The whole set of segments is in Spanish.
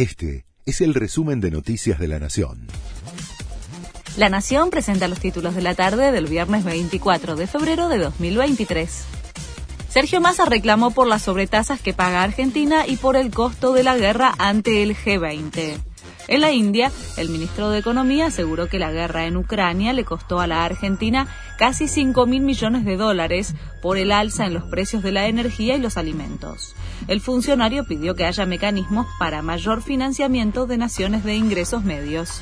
Este es el resumen de Noticias de la Nación. La Nación presenta los títulos de la tarde del viernes 24 de febrero de 2023. Sergio Massa reclamó por las sobretasas que paga Argentina y por el costo de la guerra ante el G20. En la India, el ministro de Economía aseguró que la guerra en Ucrania le costó a la Argentina casi 5 mil millones de dólares por el alza en los precios de la energía y los alimentos. El funcionario pidió que haya mecanismos para mayor financiamiento de naciones de ingresos medios.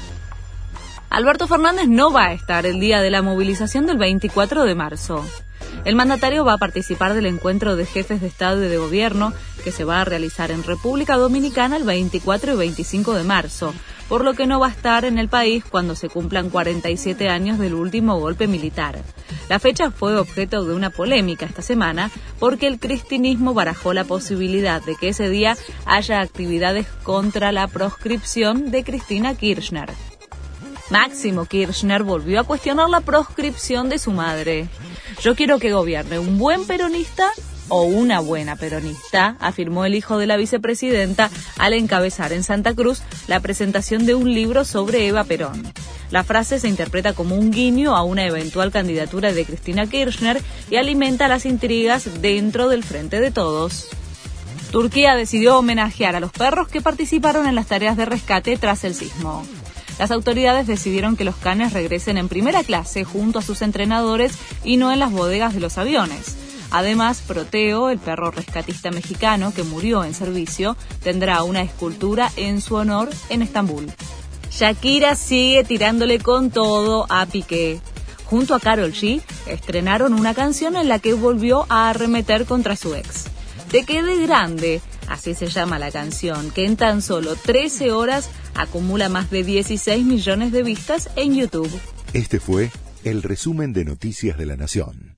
Alberto Fernández no va a estar el día de la movilización del 24 de marzo. El mandatario va a participar del encuentro de jefes de Estado y de Gobierno que se va a realizar en República Dominicana el 24 y 25 de marzo, por lo que no va a estar en el país cuando se cumplan 47 años del último golpe militar. La fecha fue objeto de una polémica esta semana porque el cristinismo barajó la posibilidad de que ese día haya actividades contra la proscripción de Cristina Kirchner. Máximo Kirchner volvió a cuestionar la proscripción de su madre. Yo quiero que gobierne un buen peronista o una buena peronista, afirmó el hijo de la vicepresidenta al encabezar en Santa Cruz la presentación de un libro sobre Eva Perón. La frase se interpreta como un guiño a una eventual candidatura de Cristina Kirchner y alimenta las intrigas dentro del Frente de Todos. Turquía decidió homenajear a los perros que participaron en las tareas de rescate tras el sismo. Las autoridades decidieron que los canes regresen en primera clase junto a sus entrenadores y no en las bodegas de los aviones. Además, Proteo, el perro rescatista mexicano que murió en servicio, tendrá una escultura en su honor en Estambul. Shakira sigue tirándole con todo a Piqué. Junto a Carol G, estrenaron una canción en la que volvió a arremeter contra su ex. Te quede grande, así se llama la canción, que en tan solo 13 horas acumula más de 16 millones de vistas en YouTube. Este fue el resumen de Noticias de la Nación.